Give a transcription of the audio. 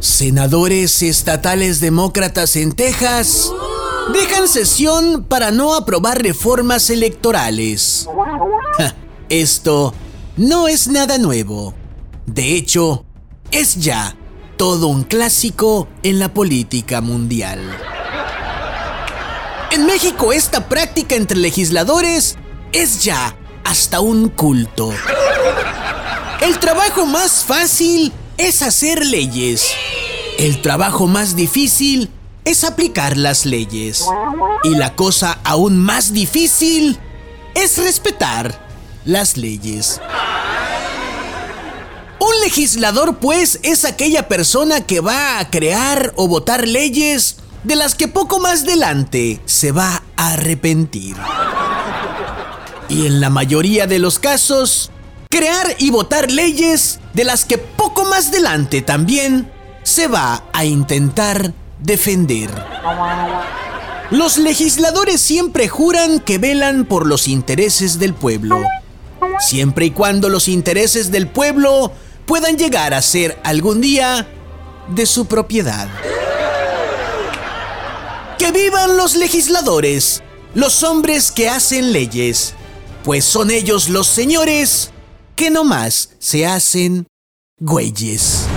Senadores estatales demócratas en Texas dejan sesión para no aprobar reformas electorales. Esto no es nada nuevo. De hecho, es ya todo un clásico en la política mundial. En México esta práctica entre legisladores es ya hasta un culto. El trabajo más fácil es hacer leyes. El trabajo más difícil es aplicar las leyes. Y la cosa aún más difícil es respetar las leyes. Un legislador, pues, es aquella persona que va a crear o votar leyes de las que poco más adelante se va a arrepentir. Y en la mayoría de los casos, crear y votar leyes de las que poco más adelante también se va a intentar defender. Los legisladores siempre juran que velan por los intereses del pueblo, siempre y cuando los intereses del pueblo puedan llegar a ser algún día de su propiedad. ¡Que vivan los legisladores! Los hombres que hacen leyes, pues son ellos los señores que nomás se hacen güeyes.